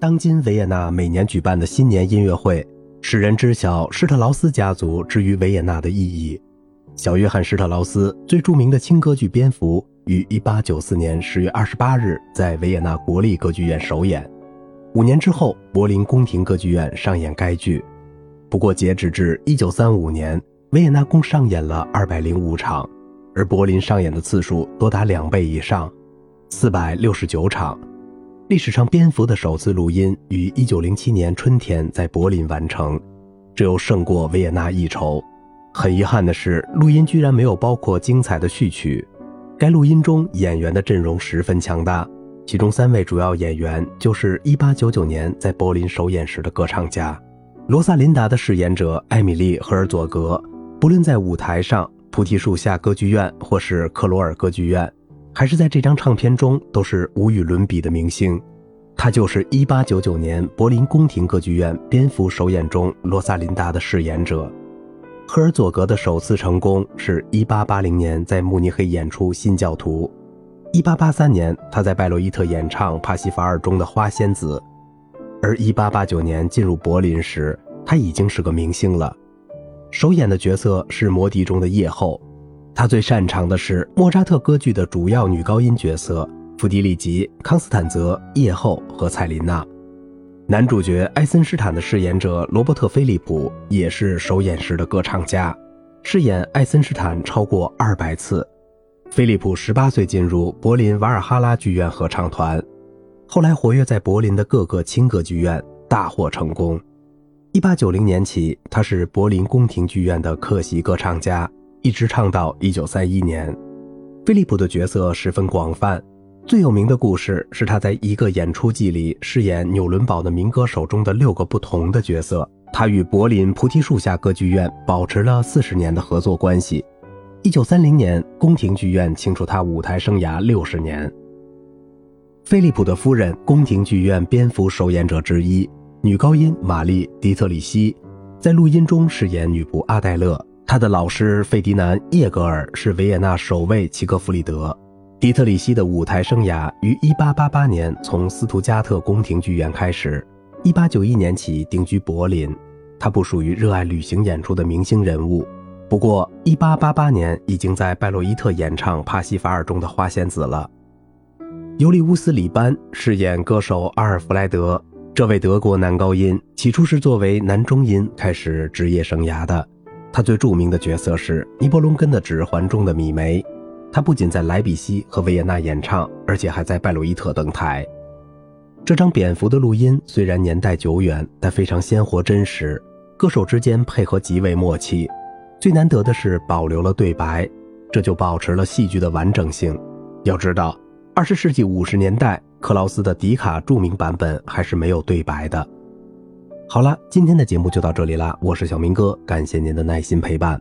当今维也纳每年举办的新年音乐会，使人知晓施特劳斯家族之于维也纳的意义。小约翰·施特劳斯最著名的轻歌剧《蝙蝠》于1894年10月28日在维也纳国立歌剧院首演。五年之后，柏林宫廷歌剧院上演该剧。不过，截止至1935年，维也纳共上演了205场，而柏林上演的次数多达两倍以上，469场。历史上蝙蝠的首次录音于1907年春天在柏林完成，这又胜过维也纳一筹。很遗憾的是，录音居然没有包括精彩的序曲。该录音中演员的阵容十分强大，其中三位主要演员就是1899年在柏林首演时的歌唱家罗萨琳达的饰演者艾米丽·赫尔佐格。不论在舞台上、菩提树下歌剧院或是克罗尔歌剧院。还是在这张唱片中都是无与伦比的明星，他就是1899年柏林宫廷歌剧院《蝙蝠》首演中罗萨琳达的饰演者。赫尔佐格的首次成功是1880年在慕尼黑演出《新教徒》，1883年他在拜洛伊特演唱帕西法尔中的花仙子，而1889年进入柏林时他已经是个明星了，首演的角色是魔笛中的夜后。他最擅长的是莫扎特歌剧的主要女高音角色弗迪里吉、康斯坦泽、夜后和蔡琳娜。男主角艾森施坦的饰演者罗伯特·菲利普也是首演时的歌唱家，饰演艾森施坦超过二百次。菲利普十八岁进入柏林瓦尔哈拉剧院合唱团，后来活跃在柏林的各个轻歌剧院，大获成功。一八九零年起，他是柏林宫廷剧院的客席歌唱家。一直唱到一九三一年，菲利普的角色十分广泛。最有名的故事是他在一个演出季里饰演纽伦堡的民歌手中的六个不同的角色。他与柏林菩提树下歌剧院保持了四十年的合作关系。一九三零年，宫廷剧院庆祝他舞台生涯六十年。菲利普的夫人，宫廷剧院蝙蝠首演者之一，女高音玛丽·迪特里希，在录音中饰演女仆阿黛勒。他的老师费迪南·叶格尔是维也纳首位齐格弗里德。迪特里希的舞台生涯于1888年从斯图加特宫廷剧院开始，1891年起定居柏林。他不属于热爱旅行演出的明星人物，不过1888年已经在拜洛伊特演唱帕西法尔中的花仙子了。尤利乌斯·里班饰演歌手阿尔弗莱德，这位德国男高音起初是作为男中音开始职业生涯的。他最著名的角色是尼伯龙根的《指环》中的米梅。他不仅在莱比锡和维也纳演唱，而且还在拜鲁伊特登台。这张蝙蝠的录音虽然年代久远，但非常鲜活真实，歌手之间配合极为默契。最难得的是保留了对白，这就保持了戏剧的完整性。要知道，二十世纪五十年代克劳斯的迪卡著名版本还是没有对白的。好了，今天的节目就到这里啦，我是小明哥，感谢您的耐心陪伴。